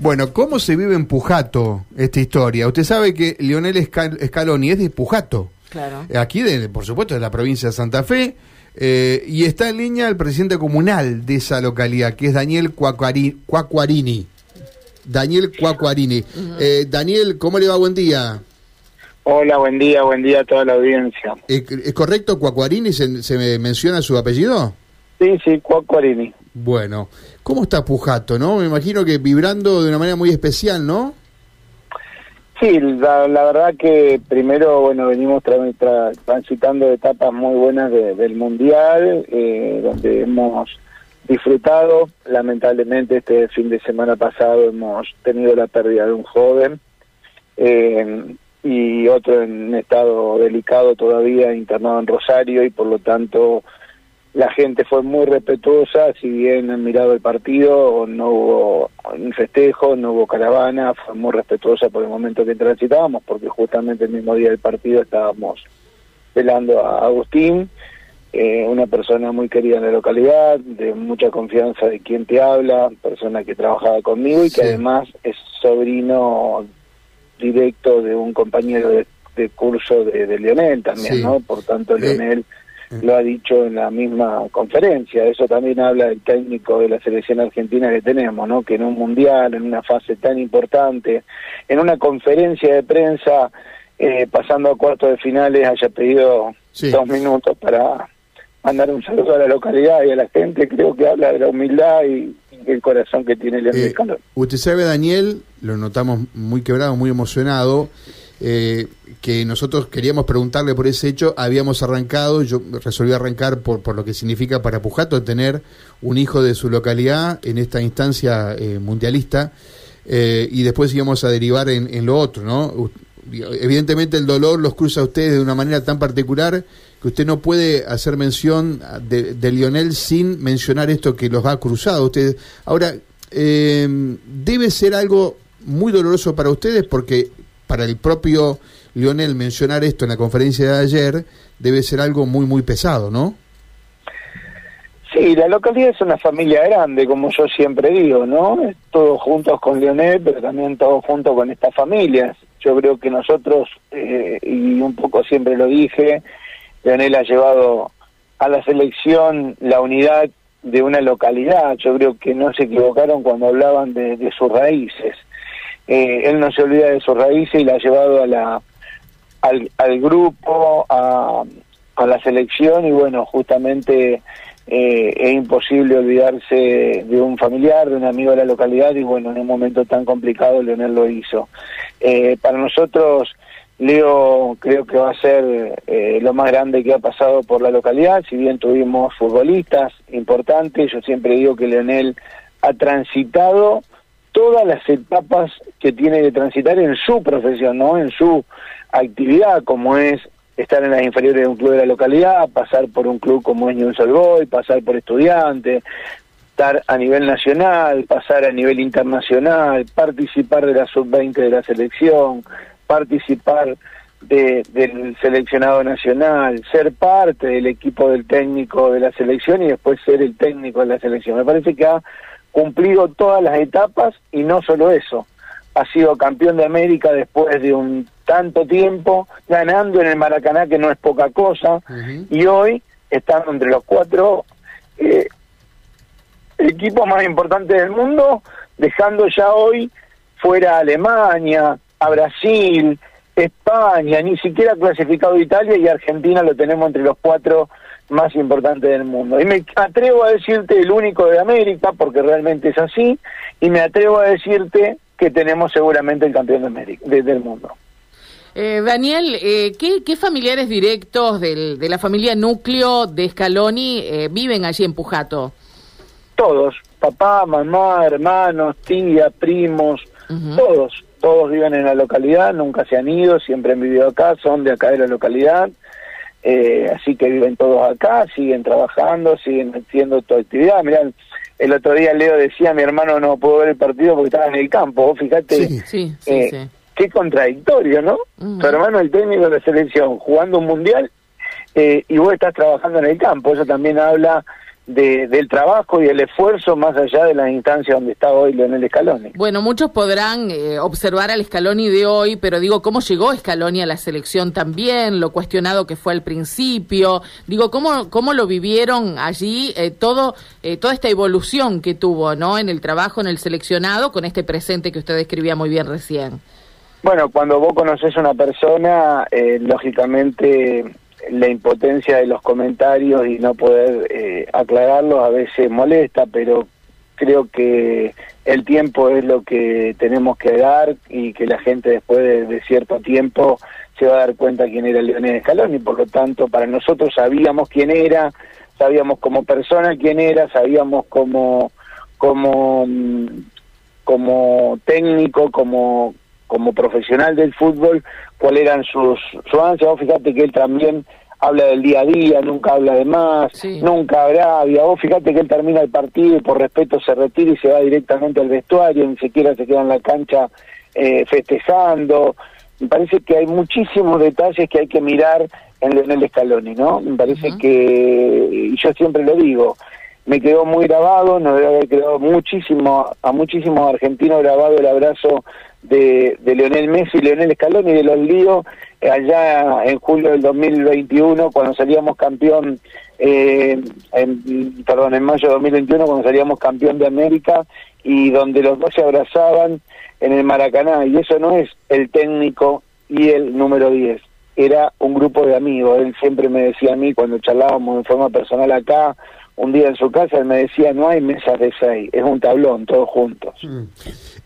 Bueno, ¿cómo se vive en Pujato esta historia? Usted sabe que Lionel Scaloni es de Pujato. Claro. Aquí, de, por supuesto, de la provincia de Santa Fe. Eh, y está en línea el presidente comunal de esa localidad, que es Daniel Cuacuarini. Daniel Cuacuarini. Eh, Daniel, ¿cómo le va? Buen día. Hola, buen día, buen día a toda la audiencia. ¿Es correcto Cuacuarini? ¿Se, se menciona su apellido? Sí, sí, Cuacuarini. Bueno, ¿cómo está Pujato, no? Me imagino que vibrando de una manera muy especial, ¿no? Sí, la, verdad que primero, bueno, venimos transitando etapas muy buenas del Mundial, eh, donde hemos disfrutado. Lamentablemente este fin de semana pasado hemos tenido la pérdida de un joven eh, y otro en estado delicado todavía, internado en Rosario y por lo tanto la gente fue muy respetuosa, si bien han mirado el partido, no hubo un festejo, no hubo caravana, fue muy respetuosa por el momento que transitábamos, porque justamente el mismo día del partido estábamos velando a Agustín, eh, una persona muy querida en la localidad, de mucha confianza de quien te habla, persona que trabajaba conmigo y que además es sobrino directo de un compañero de, curso de, Leonel también, ¿no? Por tanto, eh, Leonel lo ha dicho en la misma conferencia. Eso también habla del técnico de la selección argentina que tenemos, ¿no? Que en un mundial, en una fase tan importante, en una conferencia de prensa, eh, pasando a cuartos de finales, haya pedido dos minutos para mandar un saludo a la localidad y a la gente. Creo que habla de la humildad y, el corazón que tiene el eh, Usted sabe, Daniel, lo notamos muy quebrado, muy emocionado eh, que nosotros queríamos preguntarle por ese hecho, habíamos arrancado, yo resolví arrancar por, por lo que significa para Pujato tener un hijo de su localidad en esta instancia eh, mundialista, eh, y después íbamos a derivar en, lo otro, ¿no? Evidentemente el dolor los cruza a ustedes de una manera tan particular que usted no puede hacer mención de, Lionel sin mencionar esto que los ha cruzado a ustedes. Ahora, debe ser algo muy doloroso para ustedes porque para el propio Lionel mencionar esto en la conferencia de ayer debe ser algo muy, muy pesado, ¿no? Sí, la localidad es una familia grande, como yo siempre digo, ¿no? Todos juntos con Lionel, pero también todos juntos con estas familias. Yo creo que nosotros, eh, y un poco siempre lo dije, Lionel ha llevado a la selección la unidad de una localidad. Yo creo que no se equivocaron cuando hablaban de sus raíces. Eh, él no se olvida de sus raíces y la ha llevado a la, al, grupo, a, la selección y bueno, justamente eh, es imposible olvidarse de un familiar, de un amigo de la localidad y bueno, en un momento tan complicado Leonel lo hizo. Eh, para nosotros, Leo creo que va a ser lo más grande que ha pasado por la localidad, si bien tuvimos futbolistas importantes, yo siempre digo que Leonel ha transitado todas las etapas que tiene que transitar en su profesión, ¿no? En su actividad, como es estar en las inferiores de un club de la localidad, pasar por un club como es Newell's Boy, pasar por estudiante, estar a nivel nacional, pasar a nivel internacional, participar de la sub-20 de la selección, participar del seleccionado nacional, ser parte del equipo del técnico de la selección y después ser el técnico de la selección. Me parece que ha cumplido todas las etapas y no solo eso, ha sido campeón de América después de un tanto tiempo, ganando en el Maracaná, que no es poca cosa, y hoy estando entre los cuatro eh, equipos más importantes del mundo, dejando ya hoy fuera a Alemania, a Brasil, España, ni siquiera clasificado Italia y Argentina lo tenemos entre los cuatro más importante del mundo. Y me atrevo a decirte el único de América, porque realmente es así, y me atrevo a decirte que tenemos seguramente el campeón de América, del mundo. Eh, Daniel, eh, ¿qué, familiares directos del, de la familia núcleo de Scaloni eh, viven allí en Pujato? Todos, papá, mamá, hermanos, tía, primos, todos, todos viven en la localidad, nunca se han ido, siempre han vivido acá, son de acá de la localidad eh, así que viven todos acá, siguen trabajando, siguen haciendo toda actividad. Mirá, el otro día Leo decía, mi hermano no pudo ver el partido porque estaba en el campo. fíjate, eh, qué contradictorio, ¿no? Tu hermano el técnico de la selección jugando un mundial eh, y vos estás trabajando en el campo. Eso también habla del trabajo y el esfuerzo más allá de las instancias donde está hoy Leonel Scaloni. Bueno, muchos podrán eh, observar al Scaloni de hoy, pero digo, ¿cómo llegó Scaloni a la selección también? Lo cuestionado que fue al principio. Digo, ¿cómo, cómo lo vivieron allí eh, todo, eh, toda esta evolución que tuvo ¿no? en el trabajo, en el seleccionado, con este presente que usted describía muy bien recién? Bueno, cuando vos conoces a una persona, lógicamente la impotencia de los comentarios y no poder eh, aclararlos a veces molesta, pero creo que el tiempo es lo que tenemos que dar y que la gente después de, cierto tiempo se va a dar cuenta quién era Leonel Escalón y por lo tanto para nosotros sabíamos quién era, sabíamos como persona quién era, sabíamos como como mm, como técnico, como como profesional del fútbol, cuáles eran sus, su ansias. fíjate que él también habla del día a día, nunca habla de más, nunca agravia. Vos fíjate que él termina el partido y por respeto se retira y se va directamente al vestuario, ni siquiera se queda en la cancha eh, festejando. Me parece que hay muchísimos detalles que hay que mirar en Leonel Scaloni, ¿no? Me parece que, y yo siempre lo digo, me quedó muy grabado, nos debe haber quedado muchísimo, a muchísimos argentinos grabado el abrazo de, de Leonel Messi Leonel Scaloni de los líos eh, allá en julio del 2021 cuando salíamos campeón eh, en, perdón en mayo de 2021 cuando salíamos campeón de América y donde los dos se abrazaban en el Maracaná. Y eso no es el técnico y el número 10 era un grupo de amigos. Él siempre me decía a mí cuando charlábamos en forma personal acá un día en su casa, él me decía, no hay mesas de seis, es un tablón, todos juntos.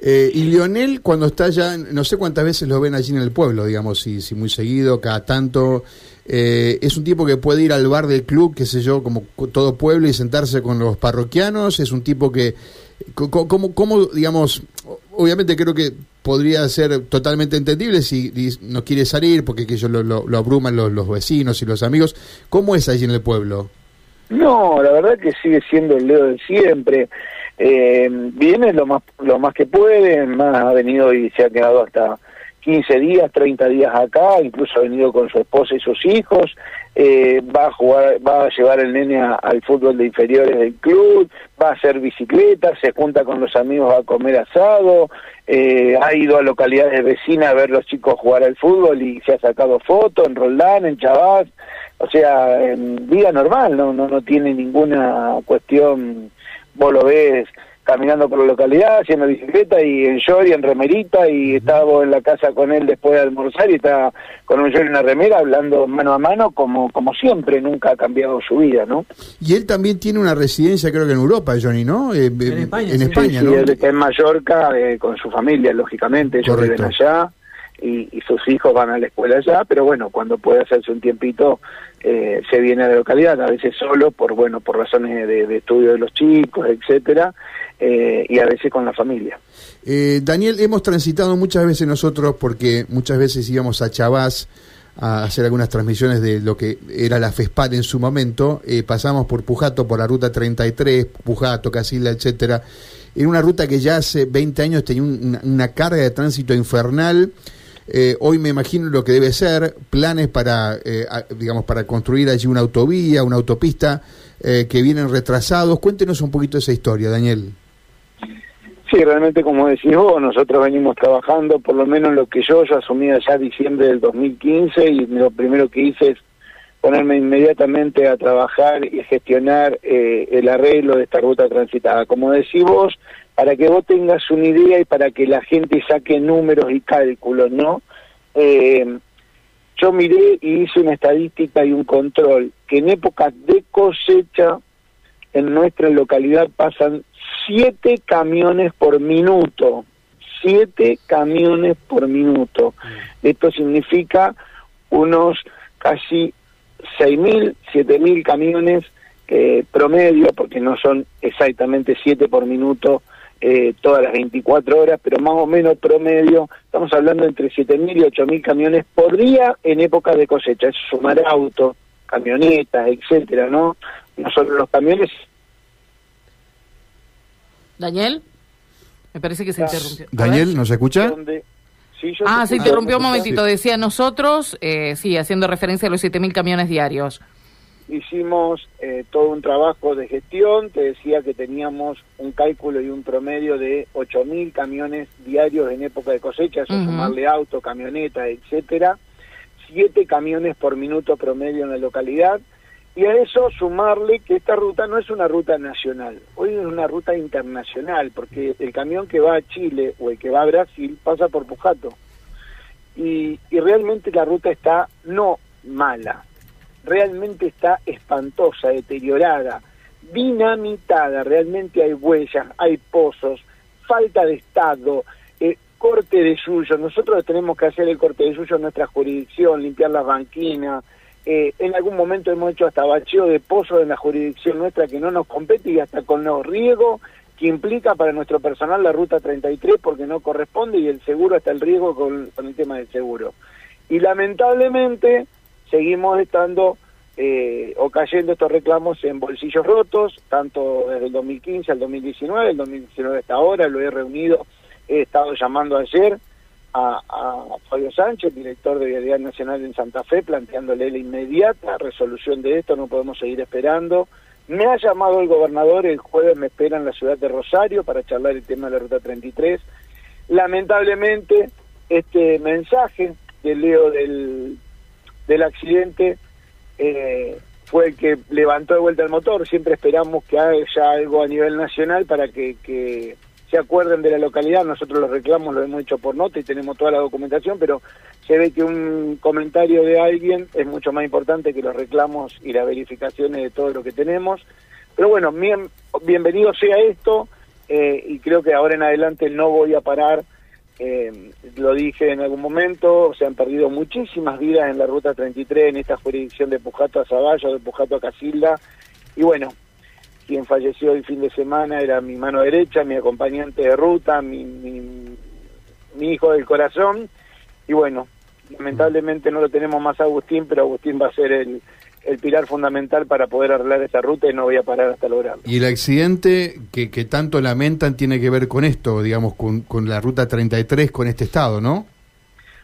Eh, y Lionel, cuando está ya, no sé cuántas veces lo ven allí en el pueblo, digamos, si, si muy seguido, cada tanto, eh, es un tipo que puede ir al bar del club, qué sé yo, como todo pueblo y sentarse con los parroquianos, es un tipo que, como, como digamos, obviamente creo que podría ser totalmente entendible si no quiere salir porque que ellos lo, lo, abruman los, los vecinos y los amigos. ¿Cómo es allí en el pueblo? No, la verdad que sigue siendo el Leo de siempre. Eh, viene lo más lo más que puede, más ha venido y se ha quedado hasta 15 días, 30 días acá, incluso ha venido con su esposa y sus hijos, eh, va a jugar, va a llevar el nene al fútbol de inferiores del club, va a hacer bicicleta, se junta con los amigos a comer asado, eh, ha ido a localidades vecinas a ver los chicos jugar al fútbol y se ha sacado fotos en Roldán, en Chavaz, o sea, en vida normal, no, no, no tiene ninguna cuestión, vos lo ves caminando por la localidad, haciendo bicicleta y en short y en remerita y estaba en la casa con él después de almorzar y está con un short y una remera hablando mano a mano como, como siempre, nunca ha cambiado su vida, ¿no? Y él también tiene una residencia creo que en Europa, Johnny, ¿no? Eh, en España. En España, sí, él está en Mallorca eh, con su familia, lógicamente, ellos viven allá y, sus hijos van a la escuela allá, pero bueno, cuando puede hacerse un tiempito eh, se viene a la localidad, a veces solo por bueno por razones de, estudio de los chicos, etcétera, eh, y a veces con la familia. Eh, Daniel, hemos transitado muchas veces nosotros porque muchas veces íbamos a Chavás a hacer algunas transmisiones de lo que era la FESPAD en su momento, pasamos por Pujato, por la ruta 33, Pujato, Casilla, etcétera. Era una ruta que ya hace 20 años tenía una carga de tránsito infernal. Eh, hoy me imagino lo que debe ser, planes para, eh, digamos, para construir allí una autovía, una autopista, eh, que vienen retrasados. Cuéntenos un poquito esa historia, Daniel. Sí, realmente como decís vos, nosotros venimos trabajando, por lo menos lo que yo, yo asumí allá diciembre del 2015 y lo primero que hice es ponerme inmediatamente a trabajar y gestionar el arreglo de esta ruta transitada. Como decís vos, para que vos tengas una idea y para que la gente saque números y cálculos, ¿no? Eh, yo miré y hice una estadística y un control, que en época de cosecha en nuestra localidad pasan siete camiones por minuto, siete camiones por minuto. Mm. Esto significa unos casi seis mil, siete mil camiones eh, promedio, porque no son exactamente siete por minuto eh, todas las 24 horas, pero más o menos promedio, estamos hablando entre 7.000 y 8.000 camiones por día en época de cosecha, es sumar autos, camionetas, etcétera, ¿no? No solo los camiones. Daniel, me parece que se interrumpió. Daniel, ¿nos escucha? ah, se interrumpió un momentito. Decía nosotros, eh, sí, haciendo referencia a los 7.000 camiones diarios. Hicimos eh, todo un trabajo de gestión, te decía que teníamos un cálculo y un promedio de 8.000 camiones diarios en época de cosecha, eso sumarle auto, camioneta, etcétera, siete camiones por minuto promedio en la localidad, y a eso sumarle que esta ruta no es una ruta nacional, hoy es una ruta internacional, porque el camión que va a Chile o el que va a Brasil pasa por Pujato. Y, y realmente la ruta está no mala, realmente está espantosa, deteriorada, dinamitada, realmente hay huellas, hay pozos, falta de estado, eh, corte de suyo, nosotros tenemos que hacer el corte de suyo en nuestra jurisdicción, limpiar las banquinas, eh, en algún momento hemos hecho hasta bacheo de pozos en la jurisdicción nuestra que no nos compete y hasta con los riegos que implica para nuestro personal la ruta 33 porque no corresponde y el seguro hasta el riesgo con el tema del seguro. Y lamentablemente seguimos estando eh, o cayendo estos reclamos en bolsillos rotos, tanto desde el 2015 al 2019, el 2019 hasta ahora, lo he reunido, he estado llamando ayer a, Fabio Sánchez, director de Vialidad Nacional en Santa Fe, planteándole la inmediata resolución de esto, no podemos seguir esperando. Me ha llamado el gobernador, el jueves me espera en la ciudad de Rosario para charlar el tema de la Ruta 33. Lamentablemente, este mensaje que leo del del accidente eh, fue el que levantó de vuelta el motor. Siempre esperamos que haya algo a nivel nacional para que, se acuerden de la localidad. Nosotros los reclamos lo hemos hecho por nota y tenemos toda la documentación, pero se ve que un comentario de alguien es mucho más importante que los reclamos y las verificaciones de todo lo que tenemos. Pero bueno, bien, bienvenido sea esto eh, y creo que ahora en adelante no voy a parar eh, lo dije en algún momento, se han perdido muchísimas vidas en la ruta 33, en esta jurisdicción de Pujato a Zaballo, de Pujato a Casilda. Y bueno, quien falleció el fin de semana era mi mano derecha, mi acompañante de ruta, mi, mi hijo del corazón. Y bueno, lamentablemente no lo tenemos más Agustín, pero Agustín va a ser el, el pilar fundamental para poder arreglar esta ruta y no voy a parar hasta lograrlo. Y el accidente que, que tanto lamentan tiene que ver con esto, digamos, con, con la ruta 33, con este estado, ¿no?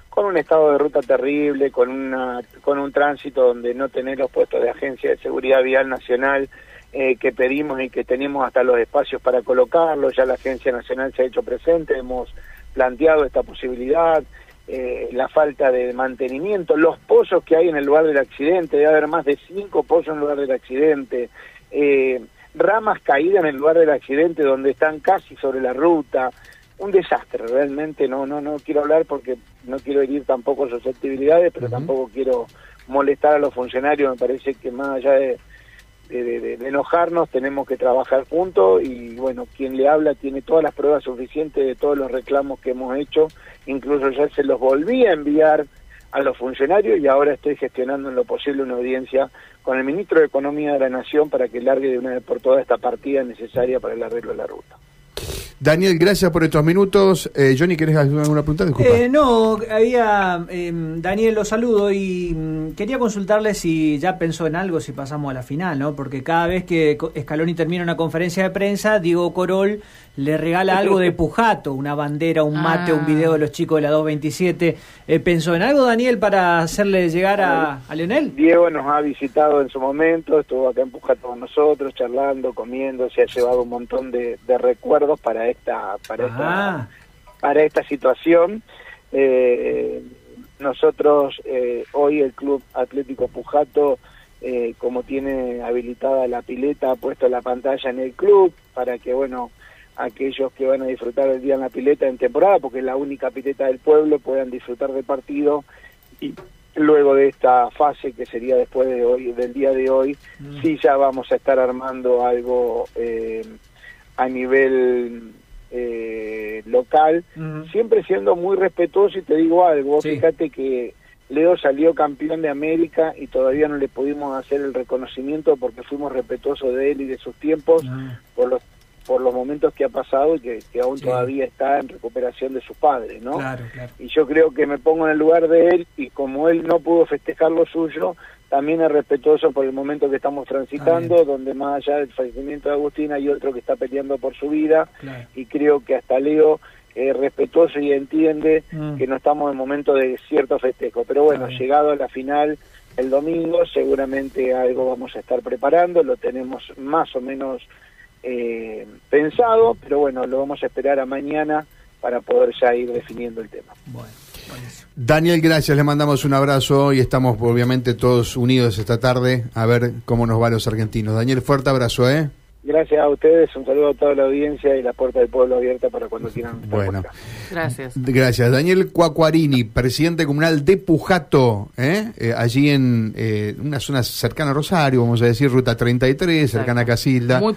Con un estado de ruta terrible, con, una, con un tránsito donde no tener los puestos de Agencia de Seguridad Vial Nacional eh, que pedimos y que tenemos hasta los espacios para colocarlo, ya la Agencia Nacional se ha hecho presente, hemos planteado esta posibilidad, eh, la falta de mantenimiento, los pozos que hay en el lugar del accidente, debe haber más de cinco pozos en el lugar del accidente, eh, ramas caídas en el lugar del accidente donde están casi sobre la ruta, un desastre, realmente no, no, no quiero hablar porque no quiero herir tampoco susceptibilidades, pero tampoco quiero molestar a los funcionarios, me parece que más allá de, de, enojarnos, tenemos que trabajar juntos y bueno, quien le habla tiene todas las pruebas suficientes de todos los reclamos que hemos hecho, incluso ya se los volví a enviar a los funcionarios y ahora estoy gestionando en lo posible una audiencia con el ministro de Economía de la Nación para que largue de una vez por todas esta partida necesaria para el arreglo de la ruta. Daniel, gracias por estos minutos. Eh, Johnny, ¿querés hacer alguna pregunta? Eh, no, había. Em, Daniel, lo saludo y mm, quería consultarle si ya pensó en algo si pasamos a la final, ¿no? Porque cada vez que Scaloni termina una conferencia de prensa, Diego Corol le regala algo de Pujato, una bandera, un mate, un video de los chicos de la 227. Eh, ¿Pensó en algo, Daniel, para hacerle llegar a, a, Leonel? Diego nos ha visitado en su momento, estuvo acá en Pujato con nosotros, charlando, comiendo, se ha llevado un montón de, recuerdos para esta, para esta, para esta situación. Eh, nosotros, eh, hoy el Club Atlético Pujato, como tiene habilitada la pileta, ha puesto la pantalla en el club para que, bueno, aquellos que van a disfrutar el día en la pileta en temporada, porque es la única pileta del pueblo, puedan disfrutar del partido y luego de esta fase que sería después de hoy, del día de hoy, mm. sí ya vamos a estar armando algo eh, a nivel eh, local, mm. siempre siendo muy respetuoso y te digo algo, fíjate que Leo salió campeón de América y todavía no le pudimos hacer el reconocimiento porque fuimos respetuosos de él y de sus tiempos ah. por los por los momentos que ha pasado y que, aún todavía está en recuperación de su padre, ¿no? Claro, claro. Y yo creo que me pongo en el lugar de él y como él no pudo festejar lo suyo, también es respetuoso por el momento que estamos transitando, donde más allá del fallecimiento de Agustín hay otro que está peleando por su vida y creo que hasta Leo es respetuoso y entiende mm. que no estamos en momento de cierto festejo. Pero bueno, llegado a la final, el domingo seguramente algo vamos a estar preparando, lo tenemos más o menos eh, pensado, pero bueno, lo vamos a esperar a mañana para poder ya ir definiendo el tema. Bueno, Daniel, gracias, le mandamos un abrazo y estamos obviamente todos unidos esta tarde a ver cómo nos va los argentinos. Daniel, fuerte abrazo, ¿eh? Gracias a ustedes, un saludo a toda la audiencia y la puerta del pueblo abierta para cuando quieran. Bueno. Gracias. gracias. Daniel Cuacuarini, presidente comunal de Pujato, ¿eh? Eh, allí en eh, una zona cercana a Rosario, vamos a decir, ruta 33, cercana a. Casilda. Muy